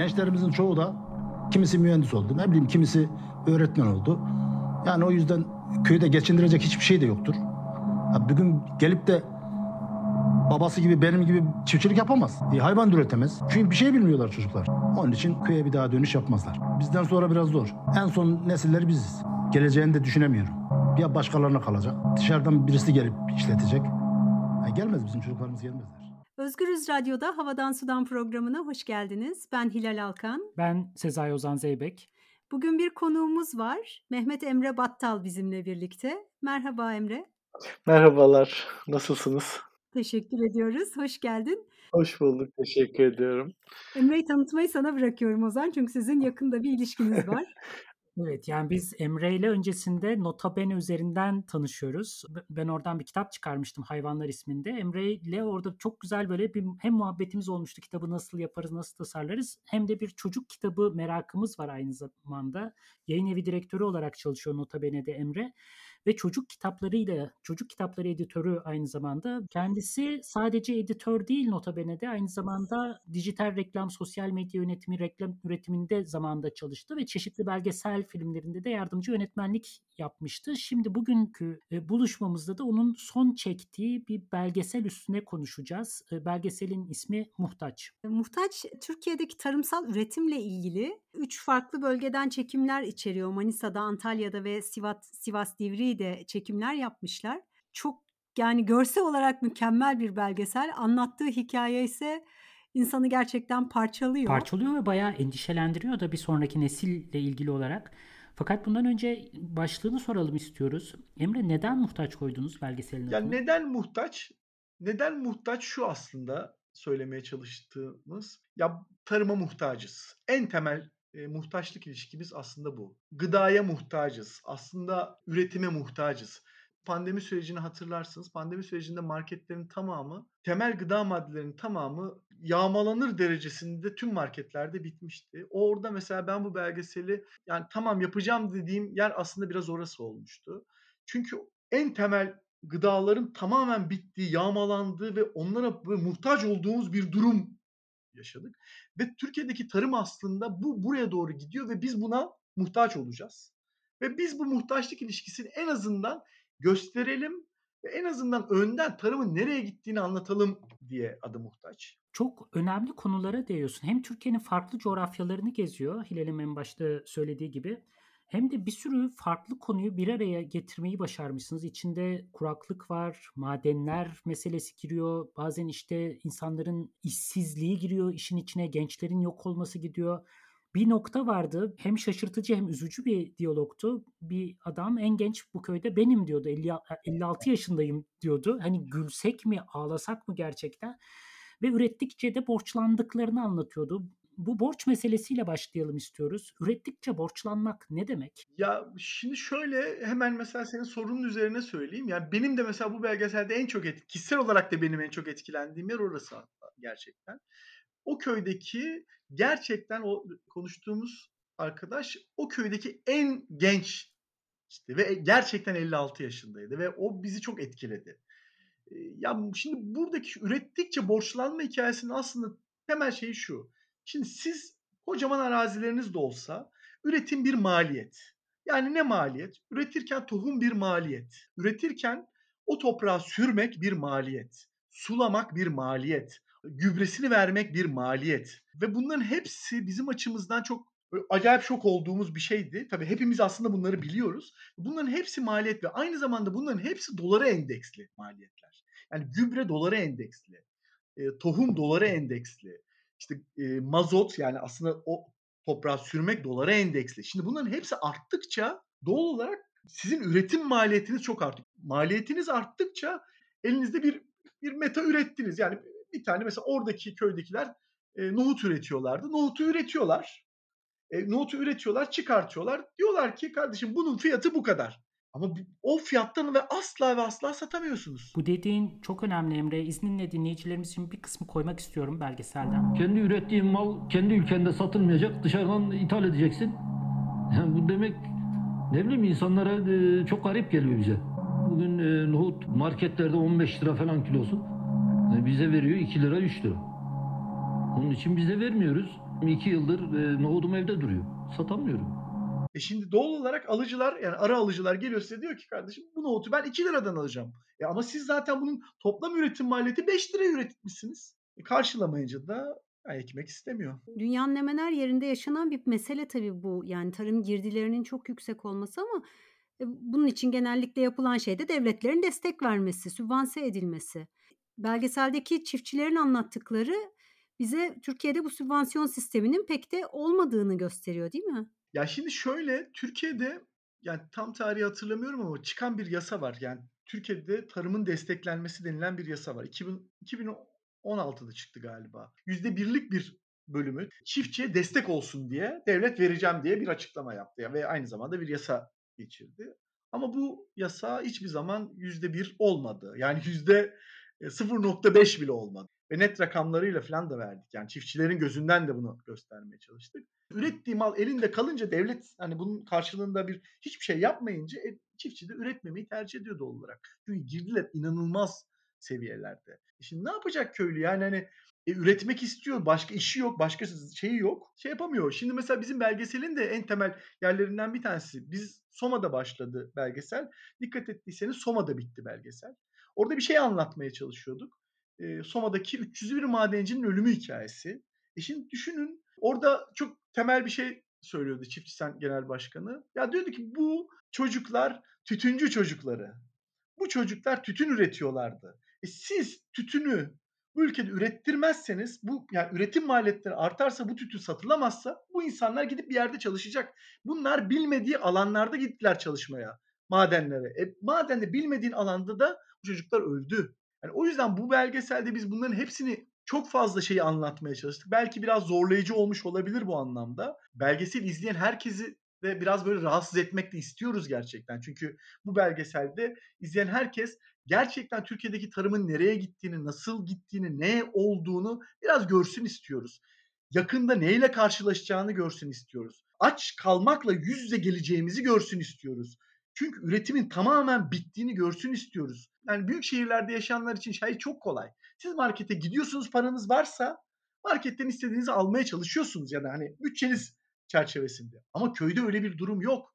Gençlerimizin çoğu da kimisi mühendis oldu, ne bileyim kimisi öğretmen oldu. Yani o yüzden köyde geçindirecek hiçbir şey de yoktur. Ya bugün gelip de babası gibi benim gibi çiftçilik yapamaz. E, hayvan da üretemez. Çünkü bir şey bilmiyorlar çocuklar. Onun için köye bir daha dönüş yapmazlar. Bizden sonra biraz zor. En son nesiller biziz. Geleceğini de düşünemiyorum. Ya başkalarına kalacak. Dışarıdan birisi gelip işletecek. Ya gelmez bizim çocuklarımız gelmezler. Özgürüz Radyo'da Havadan Sudan programına hoş geldiniz. Ben Hilal Alkan. Ben Sezai Ozan Zeybek. Bugün bir konuğumuz var. Mehmet Emre Battal bizimle birlikte. Merhaba Emre. Merhabalar. Nasılsınız? Teşekkür ediyoruz. Hoş geldin. Hoş bulduk. Teşekkür ediyorum. Emre'yi tanıtmayı sana bırakıyorum Ozan. Çünkü sizin yakında bir ilişkiniz var. Evet yani biz Emre ile öncesinde Nota Bene üzerinden tanışıyoruz. Ben oradan bir kitap çıkarmıştım Hayvanlar isminde. Emre ile orada çok güzel böyle bir hem muhabbetimiz olmuştu kitabı nasıl yaparız, nasıl tasarlarız hem de bir çocuk kitabı merakımız var aynı zamanda. Yayın evi direktörü olarak çalışıyor Nota Bene'de Emre ve çocuk kitaplarıyla çocuk kitapları editörü aynı zamanda. Kendisi sadece editör değil notabene'de aynı zamanda dijital reklam, sosyal medya yönetimi, reklam üretiminde zamanda çalıştı ve çeşitli belgesel filmlerinde de yardımcı yönetmenlik yapmıştı. Şimdi bugünkü e, buluşmamızda da onun son çektiği bir belgesel üstüne konuşacağız. E, belgeselin ismi Muhtaç. Muhtaç Türkiye'deki tarımsal üretimle ilgili üç farklı bölgeden çekimler içeriyor. Manisa'da, Antalya'da ve Sivas, Sivas Divriği'de çekimler yapmışlar. Çok yani görsel olarak mükemmel bir belgesel. Anlattığı hikaye ise insanı gerçekten parçalıyor. Parçalıyor ve bayağı endişelendiriyor da bir sonraki nesille ilgili olarak. Fakat bundan önce başlığını soralım istiyoruz. Emre neden muhtaç koydunuz belgeselin adını? Ya neden muhtaç? Neden muhtaç şu aslında söylemeye çalıştığımız. Ya tarıma muhtacız. En temel e, muhtaçlık ilişkimiz aslında bu. Gıdaya muhtacız. Aslında üretime muhtacız. Pandemi sürecini hatırlarsınız. Pandemi sürecinde marketlerin tamamı, temel gıda maddelerinin tamamı yağmalanır derecesinde tüm marketlerde bitmişti. Orada mesela ben bu belgeseli yani tamam yapacağım dediğim yer aslında biraz orası olmuştu. Çünkü en temel gıdaların tamamen bittiği, yağmalandığı ve onlara muhtaç olduğumuz bir durum yaşadık. Ve Türkiye'deki tarım aslında bu buraya doğru gidiyor ve biz buna muhtaç olacağız. Ve biz bu muhtaçlık ilişkisini en azından gösterelim ve en azından önden tarımın nereye gittiğini anlatalım diye adı muhtaç. Çok önemli konulara değiyorsun. Hem Türkiye'nin farklı coğrafyalarını geziyor Hilal'in en başta söylediği gibi. Hem de bir sürü farklı konuyu bir araya getirmeyi başarmışsınız. İçinde kuraklık var, madenler meselesi giriyor. Bazen işte insanların işsizliği giriyor işin içine, gençlerin yok olması gidiyor. Bir nokta vardı hem şaşırtıcı hem üzücü bir diyalogtu. Bir adam en genç bu köyde benim diyordu. 50, 56 yaşındayım diyordu. Hani gülsek mi ağlasak mı gerçekten? Ve ürettikçe de borçlandıklarını anlatıyordu bu borç meselesiyle başlayalım istiyoruz. Ürettikçe borçlanmak ne demek? Ya şimdi şöyle hemen mesela senin sorunun üzerine söyleyeyim. Yani benim de mesela bu belgeselde en çok et, kişisel olarak da benim en çok etkilendiğim yer orası gerçekten. O köydeki gerçekten o konuştuğumuz arkadaş o köydeki en genç işte ve gerçekten 56 yaşındaydı ve o bizi çok etkiledi. Ya şimdi buradaki ürettikçe borçlanma hikayesinin aslında temel şeyi şu. Şimdi siz kocaman arazileriniz de olsa üretim bir maliyet. Yani ne maliyet? Üretirken tohum bir maliyet. Üretirken o toprağı sürmek bir maliyet. Sulamak bir maliyet. Gübresini vermek bir maliyet. Ve bunların hepsi bizim açımızdan çok acayip şok olduğumuz bir şeydi. Tabii hepimiz aslında bunları biliyoruz. Bunların hepsi maliyet ve aynı zamanda bunların hepsi dolara endeksli maliyetler. Yani gübre dolara endeksli. E, tohum dolara endeksli işte e, mazot yani aslında o toprağı sürmek dolara endeksli. Şimdi bunların hepsi arttıkça doğal olarak sizin üretim maliyetiniz çok artıyor. Maliyetiniz arttıkça elinizde bir bir meta ürettiniz. Yani bir tane mesela oradaki köydekiler e, nohut üretiyorlardı. Nohutu üretiyorlar. E, nohutu üretiyorlar, çıkartıyorlar. Diyorlar ki kardeşim bunun fiyatı bu kadar. Ama o fiyattan ve asla ve asla satamıyorsunuz. Bu dediğin çok önemli Emre. İzninle dinleyicilerimiz için bir kısmı koymak istiyorum belgeselden. Kendi ürettiğin mal kendi ülkende satılmayacak. Dışarıdan ithal edeceksin. Yani bu demek ne bileyim insanlara e, çok garip geliyor bize. Bugün e, nohut marketlerde 15 lira falan kilosu. Yani bize veriyor 2 lira 3 lira. Onun için bize vermiyoruz. İki yıldır e, nohudum evde duruyor. Satamıyorum. E şimdi doğal olarak alıcılar yani ara alıcılar geliyor size diyor ki kardeşim bu nohutu ben 2 liradan alacağım. E ama siz zaten bunun toplam üretim maliyeti 5 liraya üretmişsiniz. E karşılamayınca da ekmek istemiyor. Dünyanın hemen her yerinde yaşanan bir mesele tabii bu. Yani tarım girdilerinin çok yüksek olması ama e, bunun için genellikle yapılan şey de devletlerin destek vermesi, sübvanse edilmesi. Belgeseldeki çiftçilerin anlattıkları bize Türkiye'de bu sübvansiyon sisteminin pek de olmadığını gösteriyor değil mi? Ya şimdi şöyle Türkiye'de yani tam tarihi hatırlamıyorum ama çıkan bir yasa var. Yani Türkiye'de tarımın desteklenmesi denilen bir yasa var. 2000, 2016'da çıktı galiba. Yüzde birlik bir bölümü çiftçiye destek olsun diye devlet vereceğim diye bir açıklama yaptı. Yani ve aynı zamanda bir yasa geçirdi. Ama bu yasa hiçbir zaman yüzde bir olmadı. Yani yüzde 0.5 bile olmadı. Ve net rakamlarıyla falan da verdik. Yani çiftçilerin gözünden de bunu göstermeye çalıştık. Ürettiği mal elinde kalınca devlet hani bunun karşılığında bir hiçbir şey yapmayınca e, çiftçi de üretmemeyi tercih ediyor doğal olarak. Çünkü girdiler inanılmaz seviyelerde. E şimdi ne yapacak köylü? Yani hani e, üretmek istiyor. Başka işi yok. Başka şeyi yok. Şey yapamıyor. Şimdi mesela bizim belgeselin de en temel yerlerinden bir tanesi. Biz Soma'da başladı belgesel. Dikkat ettiyseniz Soma'da bitti belgesel. Orada bir şey anlatmaya çalışıyorduk. E, Soma'daki 301 madencinin ölümü hikayesi. E şimdi düşünün orada çok temel bir şey söylüyordu Çiftçi Sen Genel Başkanı. Ya diyordu ki bu çocuklar tütüncü çocukları. Bu çocuklar tütün üretiyorlardı. E siz tütünü bu ülkede ürettirmezseniz, bu yani üretim maliyetleri artarsa, bu tütün satılamazsa bu insanlar gidip bir yerde çalışacak. Bunlar bilmediği alanlarda gittiler çalışmaya, madenlere. E, madende bilmediğin alanda da bu çocuklar öldü. Yani o yüzden bu belgeselde biz bunların hepsini çok fazla şeyi anlatmaya çalıştık. Belki biraz zorlayıcı olmuş olabilir bu anlamda. Belgesel izleyen herkesi de biraz böyle rahatsız etmek de istiyoruz gerçekten. Çünkü bu belgeselde izleyen herkes gerçekten Türkiye'deki tarımın nereye gittiğini, nasıl gittiğini, ne olduğunu biraz görsün istiyoruz. Yakında neyle karşılaşacağını görsün istiyoruz. Aç kalmakla yüz yüze geleceğimizi görsün istiyoruz. Çünkü üretimin tamamen bittiğini görsün istiyoruz. Yani büyük şehirlerde yaşayanlar için şey çok kolay. Siz markete gidiyorsunuz paranız varsa marketten istediğinizi almaya çalışıyorsunuz ya da hani bütçeniz çerçevesinde. Ama köyde öyle bir durum yok.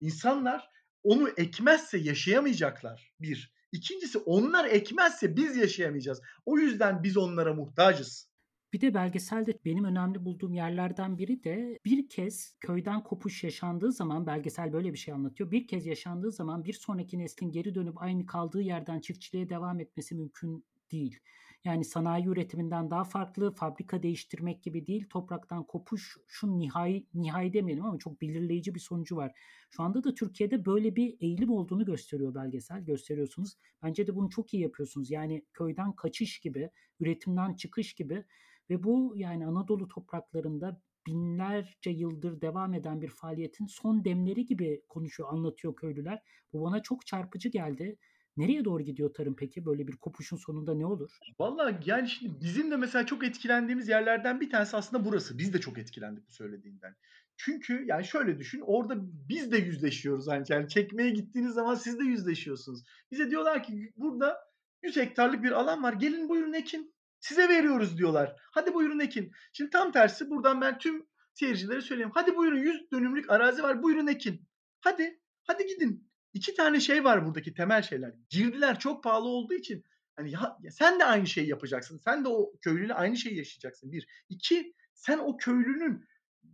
İnsanlar onu ekmezse yaşayamayacaklar. Bir. İkincisi onlar ekmezse biz yaşayamayacağız. O yüzden biz onlara muhtacız. Bir de belgeselde benim önemli bulduğum yerlerden biri de bir kez köyden kopuş yaşandığı zaman belgesel böyle bir şey anlatıyor. Bir kez yaşandığı zaman bir sonraki neslin geri dönüp aynı kaldığı yerden çiftçiliğe devam etmesi mümkün değil. Yani sanayi üretiminden daha farklı, fabrika değiştirmek gibi değil, topraktan kopuş, şu nihai, nihai demeyelim ama çok belirleyici bir sonucu var. Şu anda da Türkiye'de böyle bir eğilim olduğunu gösteriyor belgesel, gösteriyorsunuz. Bence de bunu çok iyi yapıyorsunuz. Yani köyden kaçış gibi, üretimden çıkış gibi ve bu yani Anadolu topraklarında binlerce yıldır devam eden bir faaliyetin son demleri gibi konuşuyor, anlatıyor köylüler. Bu bana çok çarpıcı geldi. Nereye doğru gidiyor tarım peki? Böyle bir kopuşun sonunda ne olur? Vallahi yani şimdi bizim de mesela çok etkilendiğimiz yerlerden bir tanesi aslında burası. Biz de çok etkilendik bu söylediğinden. Çünkü yani şöyle düşün orada biz de yüzleşiyoruz. Yani, yani çekmeye gittiğiniz zaman siz de yüzleşiyorsunuz. Bize diyorlar ki burada 100 hektarlık bir alan var. Gelin buyurun ekin. Size veriyoruz diyorlar. Hadi buyurun ekin. Şimdi tam tersi buradan ben tüm seyircilere söyleyeyim. Hadi buyurun 100 dönümlük arazi var. Buyurun ekin. Hadi. Hadi gidin. İki tane şey var buradaki temel şeyler. Girdiler çok pahalı olduğu için hani ya, ya sen de aynı şeyi yapacaksın. Sen de o köylüyle aynı şeyi yaşayacaksın. Bir. İki, sen o köylünün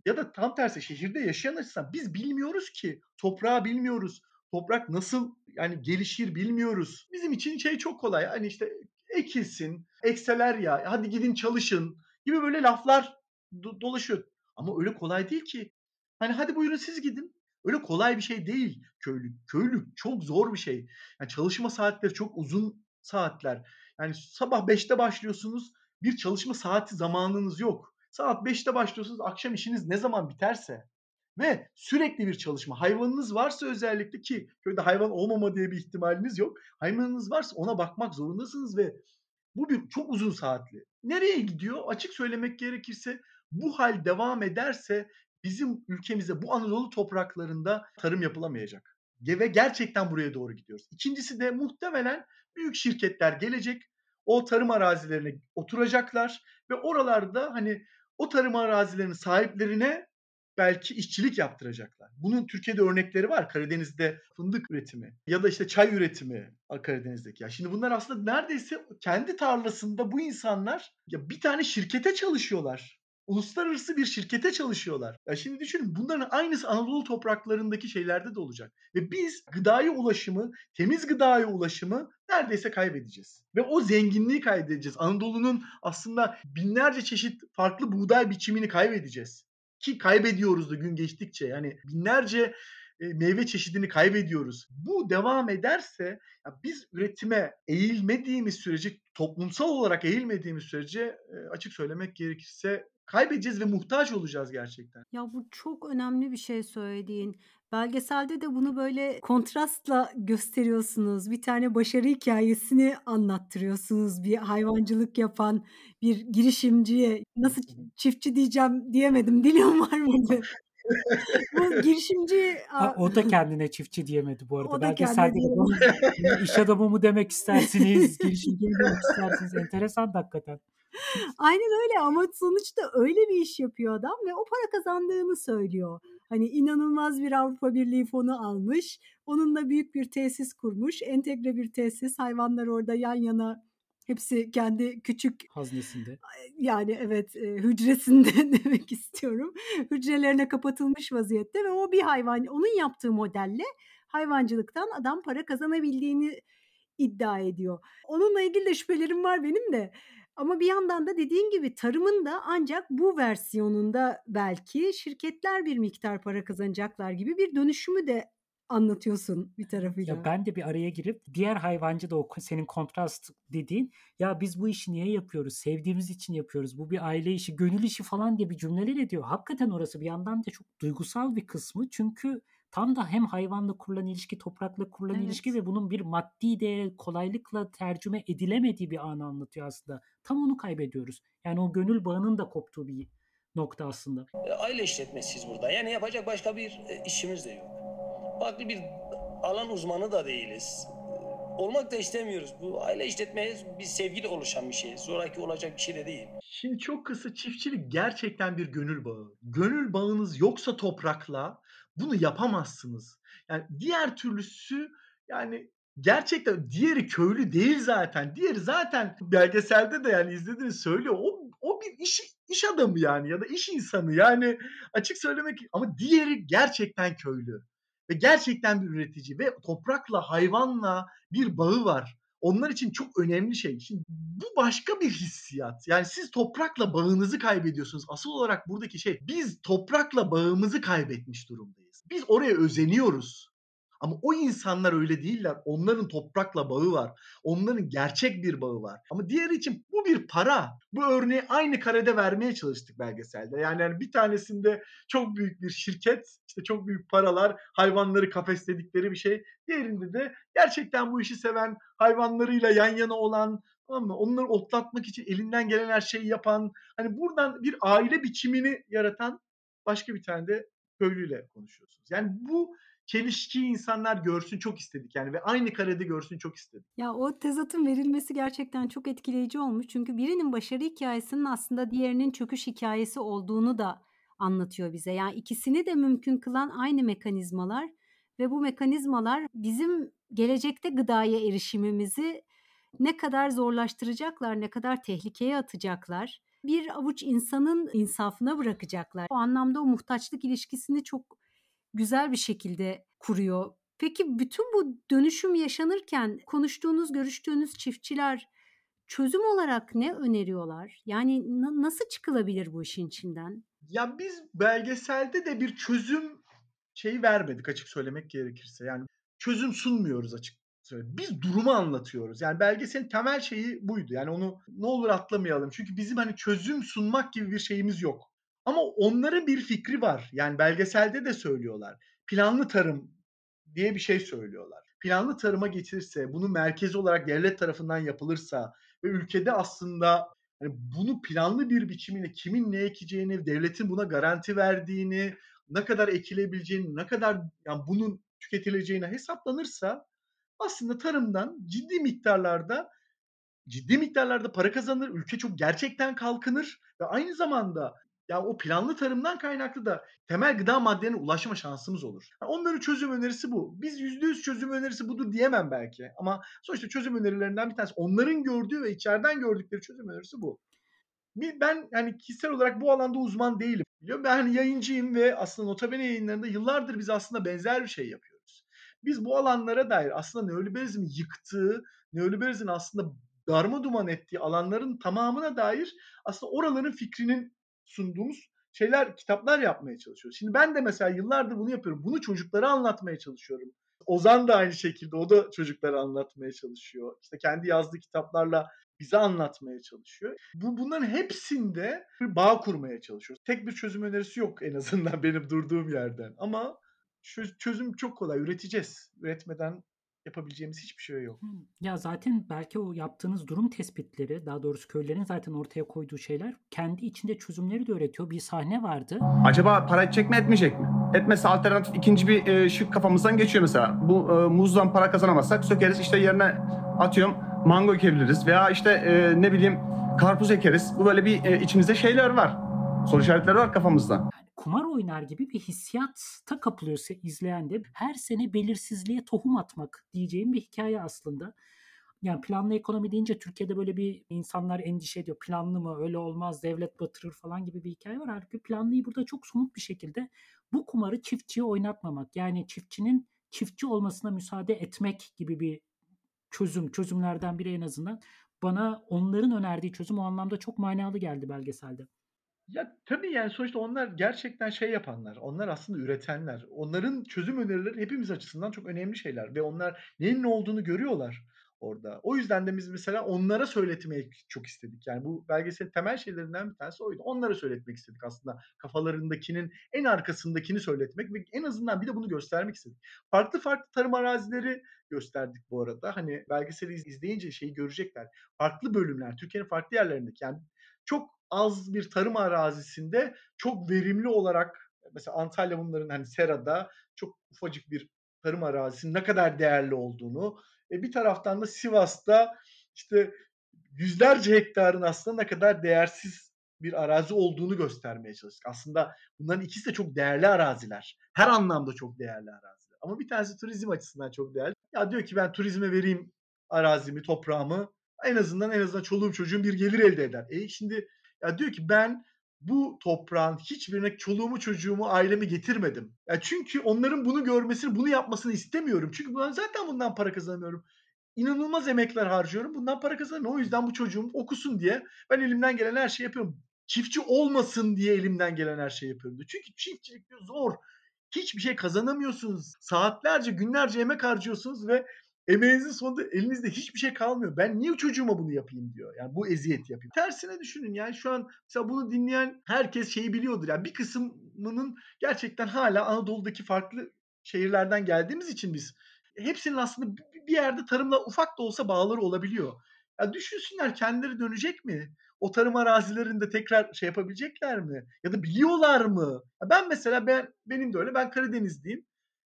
ya da tam tersi şehirde yaşayan açısından biz bilmiyoruz ki. Toprağı bilmiyoruz. Toprak nasıl yani gelişir bilmiyoruz. Bizim için şey çok kolay. Hani işte ekilsin, ekseler ya, hadi gidin çalışın gibi böyle laflar do- dolaşıyor. Ama öyle kolay değil ki. Hani hadi buyurun siz gidin. Öyle kolay bir şey değil köylük. Köylük çok zor bir şey. Yani çalışma saatleri çok uzun saatler. Yani sabah 5'te başlıyorsunuz. Bir çalışma saati zamanınız yok. Saat 5'te başlıyorsunuz. Akşam işiniz ne zaman biterse. Ve sürekli bir çalışma. Hayvanınız varsa özellikle ki köyde hayvan olmama diye bir ihtimaliniz yok. Hayvanınız varsa ona bakmak zorundasınız ve bu bir çok uzun saatli. Nereye gidiyor? Açık söylemek gerekirse bu hal devam ederse bizim ülkemizde bu Anadolu topraklarında tarım yapılamayacak. Ve gerçekten buraya doğru gidiyoruz. İkincisi de muhtemelen büyük şirketler gelecek. O tarım arazilerine oturacaklar ve oralarda hani o tarım arazilerinin sahiplerine belki işçilik yaptıracaklar. Bunun Türkiye'de örnekleri var. Karadeniz'de fındık üretimi ya da işte çay üretimi Karadeniz'deki. Ya şimdi bunlar aslında neredeyse kendi tarlasında bu insanlar ya bir tane şirkete çalışıyorlar. Uluslararası bir şirkete çalışıyorlar. Ya şimdi düşünün bunların aynısı Anadolu topraklarındaki şeylerde de olacak. Ve biz gıdaya ulaşımı, temiz gıdaya ulaşımı neredeyse kaybedeceğiz. Ve o zenginliği kaybedeceğiz. Anadolu'nun aslında binlerce çeşit farklı buğday biçimini kaybedeceğiz ki kaybediyoruz da gün geçtikçe. Yani binlerce e, meyve çeşidini kaybediyoruz. Bu devam ederse biz üretime eğilmediğimiz sürece toplumsal olarak eğilmediğimiz sürece e, açık söylemek gerekirse kaybedeceğiz ve muhtaç olacağız gerçekten. Ya bu çok önemli bir şey söylediğin. Belgeselde de bunu böyle kontrastla gösteriyorsunuz. Bir tane başarı hikayesini anlattırıyorsunuz bir hayvancılık yapan bir girişimciye. Nasıl çiftçi diyeceğim diyemedim. Dilim varmadı. Bu girişimci Ha, o da kendine çiftçi diyemedi bu arada. De bunu iş adamı mı demek istersiniz, girişimci mi demek istersiniz? Enteresan hakikaten. Aynen öyle ama sonuçta öyle bir iş yapıyor adam ve o para kazandığını söylüyor. Hani inanılmaz bir Avrupa Birliği fonu almış. Onunla büyük bir tesis kurmuş. Entegre bir tesis. Hayvanlar orada yan yana hepsi kendi küçük Haznesinde. yani evet e, hücresinde demek istiyorum. Hücrelerine kapatılmış vaziyette ve o bir hayvan onun yaptığı modelle hayvancılıktan adam para kazanabildiğini iddia ediyor. Onunla ilgili de şüphelerim var benim de. Ama bir yandan da dediğin gibi tarımın da ancak bu versiyonunda belki şirketler bir miktar para kazanacaklar gibi bir dönüşümü de anlatıyorsun bir tarafıyla. Ya ben de bir araya girip diğer hayvancı da o senin kontrast dediğin ya biz bu işi niye yapıyoruz? Sevdiğimiz için yapıyoruz. Bu bir aile işi, gönül işi falan diye bir cümleler ediyor. Hakikaten orası bir yandan da çok duygusal bir kısmı. Çünkü tam da hem hayvanla kurulan ilişki, toprakla kurulan Evet. ilişki ve bunun bir maddi değere kolaylıkla tercüme edilemediği bir anı anlatıyor aslında. Tam onu kaybediyoruz. Yani o gönül bağının da koptuğu bir nokta aslında. E, aile işletmesiyiz burada. Yani yapacak başka bir e, işimiz de yok. Farklı bir alan uzmanı da değiliz. E, Olmak da istemiyoruz. Bu aile işletmeye bir sevgiyle oluşan bir şey. Zoraki olacak bir şey de değil. Şimdi çok kısa çiftçilik gerçekten bir gönül bağı. Gönül bağınız yoksa toprakla bunu yapamazsınız. Yani diğer türlüsü yani gerçekten diğeri köylü değil zaten. Diğeri zaten belgeselde de yani izlediğiniz söylüyor. O, o bir iş, iş adamı yani ya da iş insanı. Yani açık söylemek ama diğeri gerçekten köylü. Ve gerçekten bir üretici ve toprakla hayvanla bir bağı var. Onlar için çok önemli şey. Şimdi bu başka bir hissiyat. Yani siz toprakla bağınızı kaybediyorsunuz. Asıl olarak buradaki şey biz toprakla bağımızı kaybetmiş durumdayız. Biz oraya özeniyoruz. Ama o insanlar öyle değiller. Onların toprakla bağı var. Onların gerçek bir bağı var. Ama diğeri için bu bir para. Bu örneği aynı karede vermeye çalıştık belgeselde. Yani bir tanesinde çok büyük bir şirket, işte çok büyük paralar, hayvanları kafesledikleri bir şey. Diğerinde de gerçekten bu işi seven, hayvanlarıyla yan yana olan, tamam mı? Onları otlatmak için elinden gelen her şeyi yapan, hani buradan bir aile biçimini yaratan başka bir tane de köylüyle konuşuyorsunuz. Yani bu çelişkiyi insanlar görsün çok istedik yani ve aynı karede görsün çok istedik. Ya o tezatın verilmesi gerçekten çok etkileyici olmuş. Çünkü birinin başarı hikayesinin aslında diğerinin çöküş hikayesi olduğunu da anlatıyor bize. Yani ikisini de mümkün kılan aynı mekanizmalar ve bu mekanizmalar bizim gelecekte gıdaya erişimimizi ne kadar zorlaştıracaklar, ne kadar tehlikeye atacaklar. Bir avuç insanın insafına bırakacaklar. O anlamda o muhtaçlık ilişkisini çok güzel bir şekilde kuruyor. Peki bütün bu dönüşüm yaşanırken konuştuğunuz, görüştüğünüz çiftçiler çözüm olarak ne öneriyorlar? Yani na- nasıl çıkılabilir bu işin içinden? Ya biz belgeselde de bir çözüm şeyi vermedik açık söylemek gerekirse. Yani çözüm sunmuyoruz açık söyleyeyim. Biz durumu anlatıyoruz. Yani belgeselin temel şeyi buydu. Yani onu ne olur atlamayalım. Çünkü bizim hani çözüm sunmak gibi bir şeyimiz yok. Ama onların bir fikri var. Yani belgeselde de söylüyorlar. Planlı tarım diye bir şey söylüyorlar. Planlı tarıma geçilirse, bunu merkezi olarak devlet tarafından yapılırsa ve ülkede aslında hani bunu planlı bir biçimde kimin ne ekeceğini, devletin buna garanti verdiğini, ne kadar ekilebileceğini, ne kadar yani bunun tüketileceğini hesaplanırsa aslında tarımdan ciddi miktarlarda ciddi miktarlarda para kazanır, ülke çok gerçekten kalkınır ve aynı zamanda Ya o planlı tarımdan kaynaklı da temel gıda maddelerine ulaşma şansımız olur. Yani onların çözüm önerisi bu. Biz %100 çözüm önerisi budur diyemem belki. Ama sonuçta çözüm önerilerinden bir tanesi. Onların gördüğü ve içeriden gördükleri çözüm önerisi bu. Ben yani kişisel olarak bu alanda uzman değilim. Biliyor Ben hani yayıncıyım ve aslında Notabene yayınlarında yıllardır biz aslında benzer bir şey yapıyoruz. Biz bu alanlara dair aslında neoliberalizmin yıktığı, neoliberalizmin aslında darma duman ettiği alanların tamamına dair aslında oraların fikrinin sunduğumuz şeyler, kitaplar yapmaya çalışıyoruz. Şimdi ben de mesela yıllardır bunu yapıyorum. Bunu çocuklara anlatmaya çalışıyorum. Ozan da aynı şekilde o da çocuklara anlatmaya çalışıyor. İşte kendi yazdığı kitaplarla bize anlatmaya çalışıyor. Bu bunların hepsinde bir bağ kurmaya çalışıyoruz. Tek bir çözüm önerisi yok en azından benim durduğum yerden. Ama çözüm çok kolay. Üreteceğiz. Üretmeden yapabileceğimiz hiçbir şey yok. Ya zaten belki o yaptığınız durum tespitleri, daha doğrusu köylerin zaten ortaya koyduğu şeyler kendi içinde çözümleri de öğretiyor. Bir sahne vardı. Acaba para edecek mi etmeyecek mi? Etmezse alternatif ikinci bir e, şık kafamızdan geçiyor mesela. Bu e, muzdan para kazanamazsak sökeriz işte yerine atıyorum mango ekebiliriz veya işte e, ne bileyim karpuz ekeriz. Bu böyle bir e, içimizde şeyler var. Soru işaretleri var kafamızda. Yani kumar oynar gibi bir hissiyatta kapılıyorsa izleyen de her sene belirsizliğe tohum atmak diyeceğim bir hikaye aslında. Yani planlı ekonomi deyince Türkiye'de böyle bir insanlar endişe ediyor. Planlı mı öyle olmaz devlet batırır falan gibi bir hikaye var. Halbuki planlıyı burada çok somut bir şekilde bu kumarı çiftçiye oynatmamak. Yani çiftçinin çiftçi olmasına müsaade etmek gibi bir çözüm, çözümlerden biri en azından. Bana onların önerdiği çözüm o anlamda çok manalı geldi belgeselde. Ya tabii yani sonuçta onlar gerçekten şey yapanlar. Onlar aslında üretenler. Onların çözüm önerileri hepimiz açısından çok önemli şeyler ve onlar neyin ne olduğunu görüyorlar orada. O yüzden de biz mesela onlara söyletmeyi çok istedik. Yani bu belgeselin temel şeylerinden bir tanesi oydu. Onlara söyletmek istedik aslında. Kafalarındakinin en arkasındakini söyletmek ve en azından bir de bunu göstermek istedik. Farklı farklı tarım arazileri gösterdik bu arada. Hani belgeseli izleyince şeyi görecekler. Farklı bölümler, Türkiye'nin farklı yerlerindeki yani çok az bir tarım arazisinde çok verimli olarak mesela Antalya bunların hani Sera'da çok ufacık bir tarım arazisinin ne kadar değerli olduğunu e bir taraftan da Sivas'ta işte yüzlerce hektarın aslında ne kadar değersiz bir arazi olduğunu göstermeye çalıştık. Aslında bunların ikisi de çok değerli araziler. Her anlamda çok değerli araziler. Ama bir tanesi turizm açısından çok değerli. Ya diyor ki ben turizme vereyim arazimi, toprağımı. En azından en azından çoluğum çocuğum bir gelir elde eder. E şimdi ya diyor ki ben bu toprağın hiçbirine çoluğumu çocuğumu ailemi getirmedim. Ya çünkü onların bunu görmesini bunu yapmasını istemiyorum. Çünkü ben zaten bundan para kazanamıyorum. İnanılmaz emekler harcıyorum. Bundan para kazanamıyorum. O yüzden bu çocuğum okusun diye ben elimden gelen her şeyi yapıyorum. Çiftçi olmasın diye elimden gelen her şeyi yapıyorum. Diyor. Çünkü çiftçilik zor. Hiçbir şey kazanamıyorsunuz. Saatlerce, günlerce emek harcıyorsunuz ve emeğinizin sonunda elinizde hiçbir şey kalmıyor. Ben niye çocuğuma bunu yapayım diyor. Yani bu eziyet yapayım. Tersine düşünün yani şu an mesela bunu dinleyen herkes şeyi biliyordur. Yani bir kısmının gerçekten hala Anadolu'daki farklı şehirlerden geldiğimiz için biz hepsinin aslında bir yerde tarımla ufak da olsa bağları olabiliyor. Ya düşünsünler kendileri dönecek mi? O tarım arazilerinde tekrar şey yapabilecekler mi? Ya da biliyorlar mı? Ya ben mesela ben benim de öyle. Ben Karadenizliyim.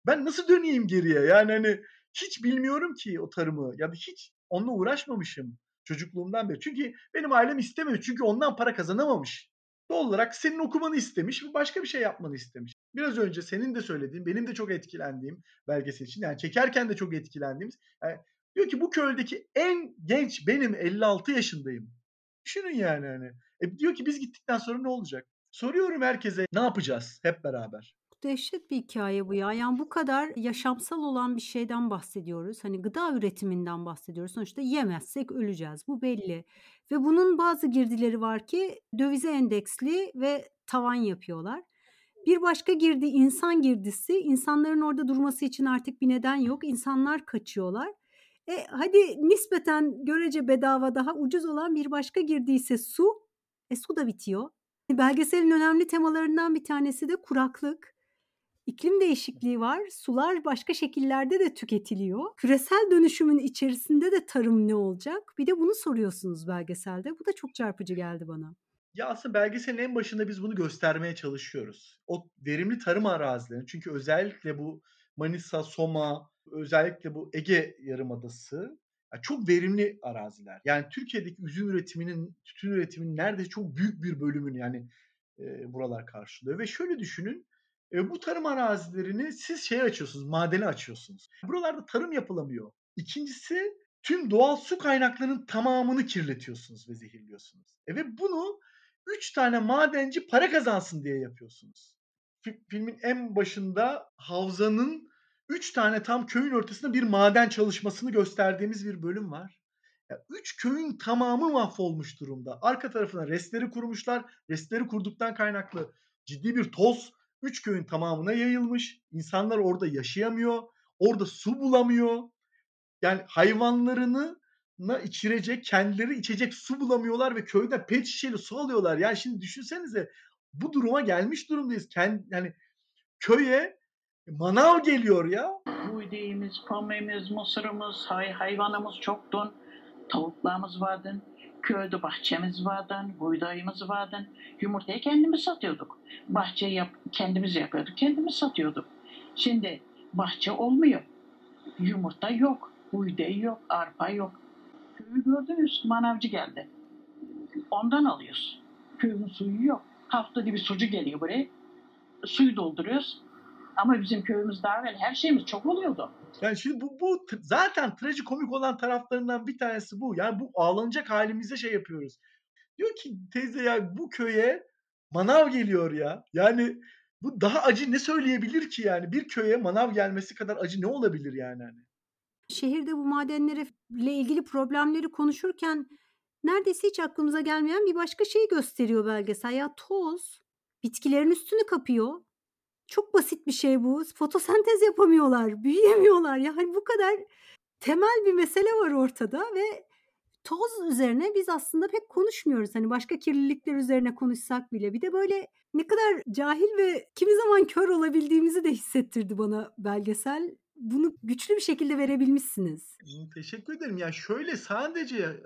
Ben nasıl döneyim geriye? Yani hani hiç bilmiyorum ki o tarımı ya da hiç onunla uğraşmamışım çocukluğumdan beri. Çünkü benim ailem istemiyor. Çünkü ondan para kazanamamış. Doğal olarak senin okumanı istemiş başka bir şey yapmanı istemiş. Biraz önce senin de söylediğin, benim de çok etkilendiğim belgesel için yani çekerken de çok etkilendiğimiz yani diyor ki bu köydeki en genç benim 56 yaşındayım. Düşünün yani hani. E diyor ki biz gittikten sonra ne olacak? Soruyorum herkese ne yapacağız hep beraber? Dehşet bir hikaye bu ya. Yani bu kadar yaşamsal olan bir şeyden bahsediyoruz. Hani gıda üretiminden bahsediyoruz. Sonuçta yemezsek öleceğiz. Bu belli. Ve bunun bazı girdileri var ki dövize endeksli ve tavan yapıyorlar. Bir başka girdi insan girdisi. İnsanların orada durması için artık bir neden yok. İnsanlar kaçıyorlar. E hadi nispeten görece bedava daha ucuz olan bir başka girdi ise su. E su da bitiyor. Belgeselin önemli temalarından bir tanesi de kuraklık. İklim değişikliği var. Sular başka şekillerde de tüketiliyor. Küresel dönüşümün içerisinde de tarım ne olacak? Bir de bunu soruyorsunuz belgeselde. Bu da çok çarpıcı geldi bana. Ya aslında belgeselin en başında biz bunu göstermeye çalışıyoruz. O verimli tarım arazilerini çünkü özellikle bu Manisa, Soma, özellikle bu Ege Yarımadası çok verimli araziler. Yani Türkiye'deki üzüm üretiminin, tütün üretiminin neredeyse çok büyük bir bölümünü yani e, buralar karşılıyor. Ve şöyle düşünün, e, bu tarım arazilerini siz şey açıyorsunuz, madeni açıyorsunuz. Buralarda tarım yapılamıyor. İkincisi tüm doğal su kaynaklarının tamamını kirletiyorsunuz ve zehirliyorsunuz. E ve bunu üç tane madenci para kazansın diye yapıyorsunuz. Fi- Filmin en başında havzanın üç tane tam köyün ortasında bir maden çalışmasını gösterdiğimiz bir bölüm var. Ya üç köyün tamamı mahvolmuş durumda. Arka tarafına restleri kurmuşlar. Restleri kurduktan kaynaklı ciddi bir toz üç köyün tamamına yayılmış. İnsanlar orada yaşayamıyor. Orada su bulamıyor. Yani hayvanlarını na içirecek, kendileri içecek su bulamıyorlar ve köyde pet şişeli su alıyorlar. Yani şimdi düşünsenize bu duruma gelmiş durumdayız. Kendi, yani köye manav geliyor ya. Buğdayımız, pamuğumuz, mısırımız, hay hayvanımız çoktu. Tavuklarımız vardı. Köyde bahçemiz vardı, buğdayımız vardı. Yumurtayı kendimiz satıyorduk. Bahçeyi yap, kendimiz yapıyorduk, kendimiz satıyorduk. Şimdi bahçe olmuyor. Yumurta yok, buğday yok, arpa yok. Köyü gördünüz, manavcı geldi. Ondan alıyoruz. Köyün suyu yok. Haftada bir sucu geliyor buraya. Suyu dolduruyoruz. Ama bizim köyümüz daha evvel her şeyimiz çok oluyordu. Yani şimdi bu, bu zaten trajikomik olan taraflarından bir tanesi bu. Yani bu ağlanacak halimize şey yapıyoruz. Diyor ki teyze ya bu köye manav geliyor ya. Yani bu daha acı ne söyleyebilir ki yani? Bir köye manav gelmesi kadar acı ne olabilir yani? Hani? Şehirde bu madenlerle ilgili problemleri konuşurken neredeyse hiç aklımıza gelmeyen bir başka şey gösteriyor belgesel. Ya toz bitkilerin üstünü kapıyor. Çok basit bir şey bu. Fotosentez yapamıyorlar, büyüyemiyorlar. Yani bu kadar temel bir mesele var ortada ve toz üzerine biz aslında pek konuşmuyoruz. Hani başka kirlilikler üzerine konuşsak bile. Bir de böyle ne kadar cahil ve kimi zaman kör olabildiğimizi de hissettirdi bana belgesel. Bunu güçlü bir şekilde verebilmişsiniz. Teşekkür ederim. Yani şöyle sadece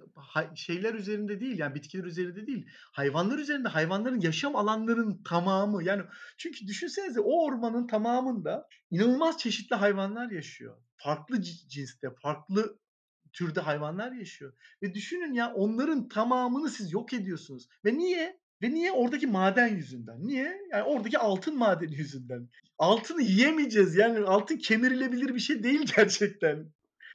şeyler üzerinde değil yani bitkiler üzerinde değil. Hayvanlar üzerinde hayvanların yaşam alanlarının tamamı. Yani çünkü düşünsenize o ormanın tamamında inanılmaz çeşitli hayvanlar yaşıyor. Farklı cinste, farklı türde hayvanlar yaşıyor. Ve düşünün ya onların tamamını siz yok ediyorsunuz. Ve niye? Ve niye? Oradaki maden yüzünden. Niye? Yani oradaki altın madeni yüzünden. Altını yiyemeyeceğiz. Yani altın kemirilebilir bir şey değil gerçekten.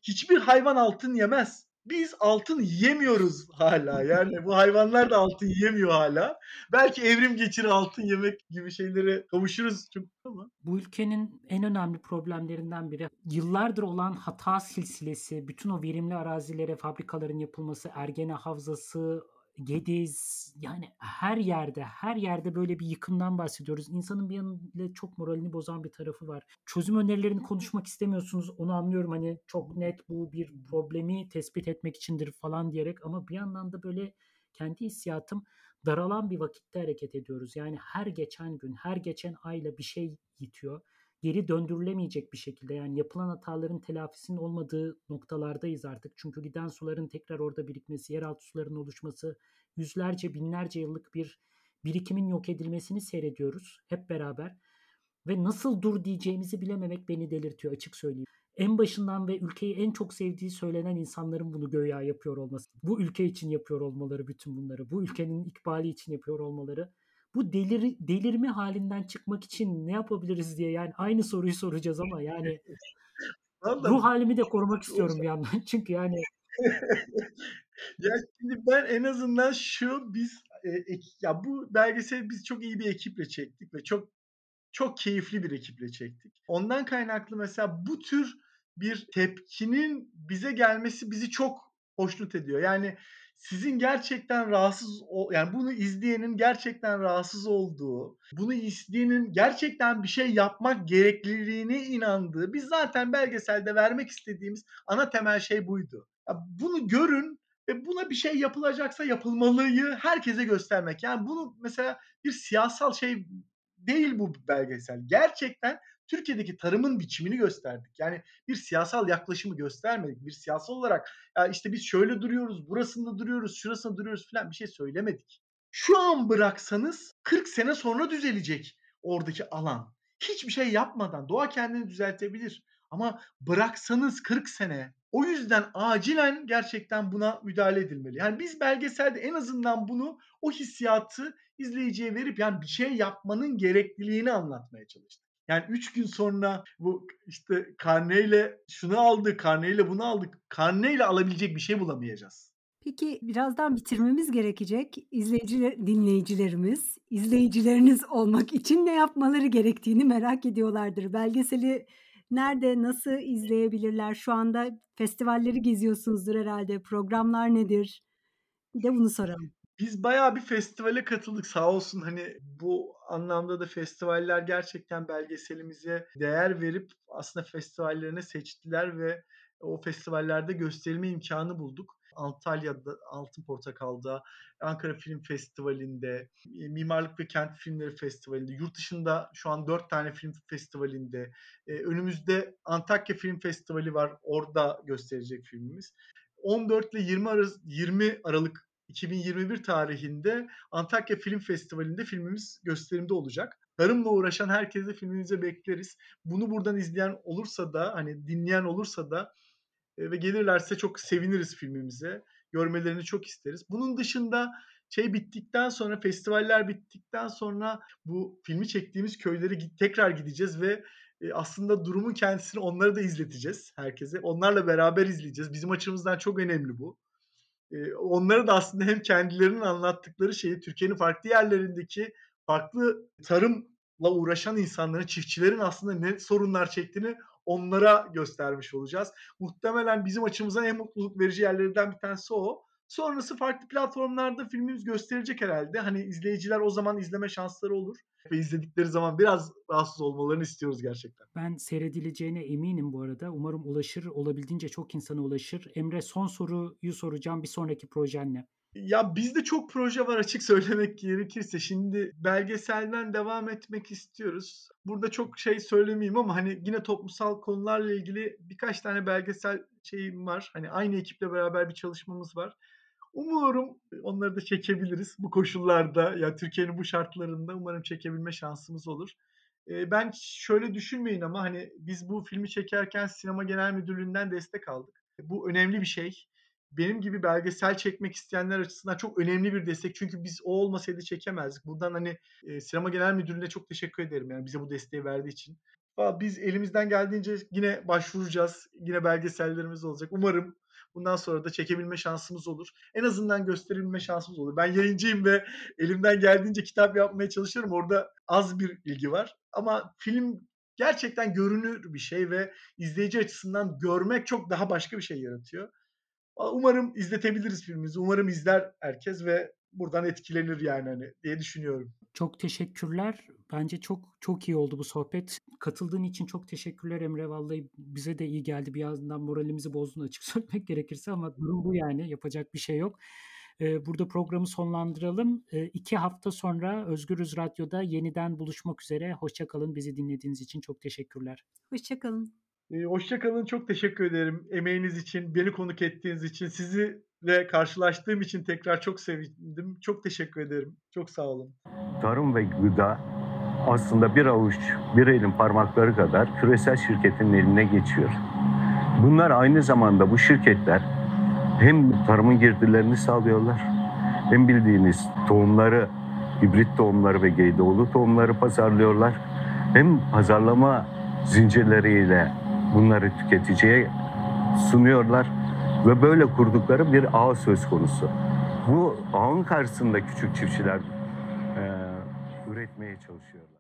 Hiçbir hayvan altın yemez. Biz altın yiyemiyoruz hala. Yani bu hayvanlar da altın yiyemiyor hala. Belki evrim geçirir altın yemek gibi şeylere kavuşuruz çok ama. Bu ülkenin en önemli problemlerinden biri yıllardır olan hata silsilesi, bütün o verimli arazilere fabrikaların yapılması, Ergene Havzası, Gediz yani her yerde her yerde böyle bir yıkımdan bahsediyoruz. İnsanın bir yanıyla çok moralini bozan bir tarafı var. Çözüm önerilerini konuşmak istemiyorsunuz. Onu anlıyorum hani çok net bu bir problemi tespit etmek içindir falan diyerek ama bir yandan da böyle kendi hissiyatım daralan bir vakitte hareket ediyoruz. Yani her geçen gün, her geçen ayla bir şey yitiyor. Geri döndürülemeyecek bir şekilde yani yapılan hataların telafisinin olmadığı noktalardayız artık. Çünkü giden suların tekrar orada birikmesi, yeraltı sularının oluşması, yüzlerce, binlerce yıllık bir birikimin yok edilmesini seyrediyoruz hep beraber. Ve nasıl dur diyeceğimizi bilememek beni delirtiyor açık söyleyeyim. En başından ve ülkeyi en çok sevdiği söylenen insanların bunu göya yapıyor olması. Bu ülke için yapıyor olmaları bütün bunları. Bu ülkenin ikbali için yapıyor olmaları. Bu delir, delirme halinden çıkmak için ne yapabiliriz diye yani aynı soruyu soracağız ama yani Vallahi ruh halimi de korumak istiyorum bir yandan. Çünkü yani ya şimdi ben en azından şu biz e, ya bu belgeseli biz çok iyi bir ekiple çektik ve çok çok keyifli bir ekiple çektik. Ondan kaynaklı mesela bu tür bir tepkinin bize gelmesi bizi çok hoşnut ediyor. Yani sizin gerçekten rahatsız o yani bunu izleyenin gerçekten rahatsız olduğu, bunu izleyenin gerçekten bir şey yapmak gerekliliğine inandığı, biz zaten belgeselde vermek istediğimiz ana temel şey buydu. Ya bunu görün ve buna bir şey yapılacaksa yapılmalıyı herkese göstermek. Yani bunu mesela bir siyasal şey değil bu belgesel. Gerçekten Türkiye'deki tarımın biçimini gösterdik. Yani bir siyasal yaklaşımı göstermedik. Bir siyasal olarak ya işte biz şöyle duruyoruz, burasında duruyoruz, şurasında duruyoruz falan bir şey söylemedik. Şu an bıraksanız 40 sene sonra düzelecek oradaki alan. Hiçbir şey yapmadan doğa kendini düzeltebilir. Ama bıraksanız 40 sene. O yüzden acilen gerçekten buna müdahale edilmeli. Yani biz belgeselde en azından bunu o hissiyatı izleyiciye verip yani bir şey yapmanın gerekliliğini anlatmaya çalıştık. Yani 3 gün sonra bu işte karneyle şunu aldık, karneyle bunu aldık. Karneyle alabilecek bir şey bulamayacağız. Peki birazdan bitirmemiz gerekecek. İzleyiciler, dinleyicilerimiz, izleyicileriniz olmak için ne yapmaları gerektiğini merak ediyorlardır. Belgeseli nerede, nasıl izleyebilirler? Şu anda festivalleri geziyorsunuzdur herhalde. Programlar nedir? Bir de bunu soralım. Biz bayağı bir festivale katıldık sağ olsun hani bu anlamda da festivaller gerçekten belgeselimize değer verip aslında festivallerine seçtiler ve o festivallerde gösterilme imkanı bulduk. Antalya'da Altın Portakal'da, Ankara Film Festivali'nde, Mimarlık ve Kent Filmleri Festivali'nde, yurt dışında şu an dört tane film festivalinde, e, önümüzde Antakya Film Festivali var, orada gösterecek filmimiz. 14 ile 20 Aralık, 20 Aralık 2021 tarihinde Antakya Film Festivali'nde filmimiz gösterimde olacak. Tarımla uğraşan herkese filmimize bekleriz. Bunu buradan izleyen olursa da hani dinleyen olursa da e, ve gelirlerse çok seviniriz filmimize. Görmelerini çok isteriz. Bunun dışında şey bittikten sonra festivaller bittikten sonra bu filmi çektiğimiz köylere tekrar gideceğiz ve e, aslında durumun kendisini onlara da izleteceğiz herkese. Onlarla beraber izleyeceğiz. Bizim açımızdan çok önemli bu. E, onlara da aslında hem kendilerinin anlattıkları şeyi Türkiye'nin farklı yerlerindeki farklı tarımla uğraşan insanların, çiftçilerin aslında ne sorunlar çektiğini onlara göstermiş olacağız. Muhtemelen bizim açımızdan en mutluluk verici yerlerinden bir tanesi o. Sonrası farklı platformlarda filmimiz gösterecek herhalde. Hani izleyiciler o zaman izleme şansları olur. Ve izledikleri zaman biraz rahatsız olmalarını istiyoruz gerçekten. Ben seyredileceğine eminim bu arada. Umarım ulaşır, olabildiğince çok insana ulaşır. Emre son soruyu soracağım. Bir sonraki projen ne? Ya bizde çok proje var açık söylemek gerekirse. Şimdi belgeselden devam etmek istiyoruz. Burada çok şey söylemeyeyim ama hani yine toplumsal konularla ilgili birkaç tane belgesel şeyim var. Hani aynı ekiple beraber bir çalışmamız var. Umuyorum onları da çekebiliriz bu koşullarda. Ya Türkiye'nin bu şartlarında umarım çekebilme şansımız olur. Ee, ben şöyle düşünmeyin ama hani biz bu filmi çekerken Sinema Genel Müdürlüğü'nden destek aldık. Bu önemli bir şey benim gibi belgesel çekmek isteyenler açısından çok önemli bir destek. Çünkü biz o olmasaydı çekemezdik. Buradan hani e, Sinema Genel Müdürlüğü'ne çok teşekkür ederim yani bize bu desteği verdiği için. Biz elimizden geldiğince yine başvuracağız. Yine belgesellerimiz olacak. Umarım bundan sonra da çekebilme şansımız olur. En azından gösterebilme şansımız olur. Ben yayıncıyım ve elimden geldiğince kitap yapmaya çalışıyorum. Orada az bir ilgi var. Ama film gerçekten görünür bir şey ve izleyici açısından görmek çok daha başka bir şey yaratıyor. Umarım izletebiliriz filmimizi. Umarım izler herkes ve buradan etkilenir yani hani diye düşünüyorum. Çok teşekkürler. Bence çok çok iyi oldu bu sohbet. Katıldığın için çok teşekkürler Emre. Vallahi bize de iyi geldi. Bir yandan moralimizi bozdun açık söylemek gerekirse ama durum bu yani. Yapacak bir şey yok. Ee, burada programı sonlandıralım. Ee, iki hafta sonra Özgürüz Radyo'da yeniden buluşmak üzere. Hoşçakalın. Bizi dinlediğiniz için çok teşekkürler. Hoşçakalın. Ee, hoşçakalın. Çok teşekkür ederim. Emeğiniz için, beni konuk ettiğiniz için, sizinle karşılaştığım için tekrar çok sevindim. Çok teşekkür ederim. Çok sağ olun. Tarım ve gıda aslında bir avuç, bir elin parmakları kadar küresel şirketin eline geçiyor. Bunlar aynı zamanda bu şirketler hem tarımın girdilerini sağlıyorlar, hem bildiğiniz tohumları, hibrit tohumları ve geydoğlu tohumları pazarlıyorlar. Hem pazarlama zincirleriyle bunları tüketiciye sunuyorlar ve böyle kurdukları bir ağ söz konusu. Bu ağın karşısında küçük çiftçiler eee, üretmeye çalışıyorlar.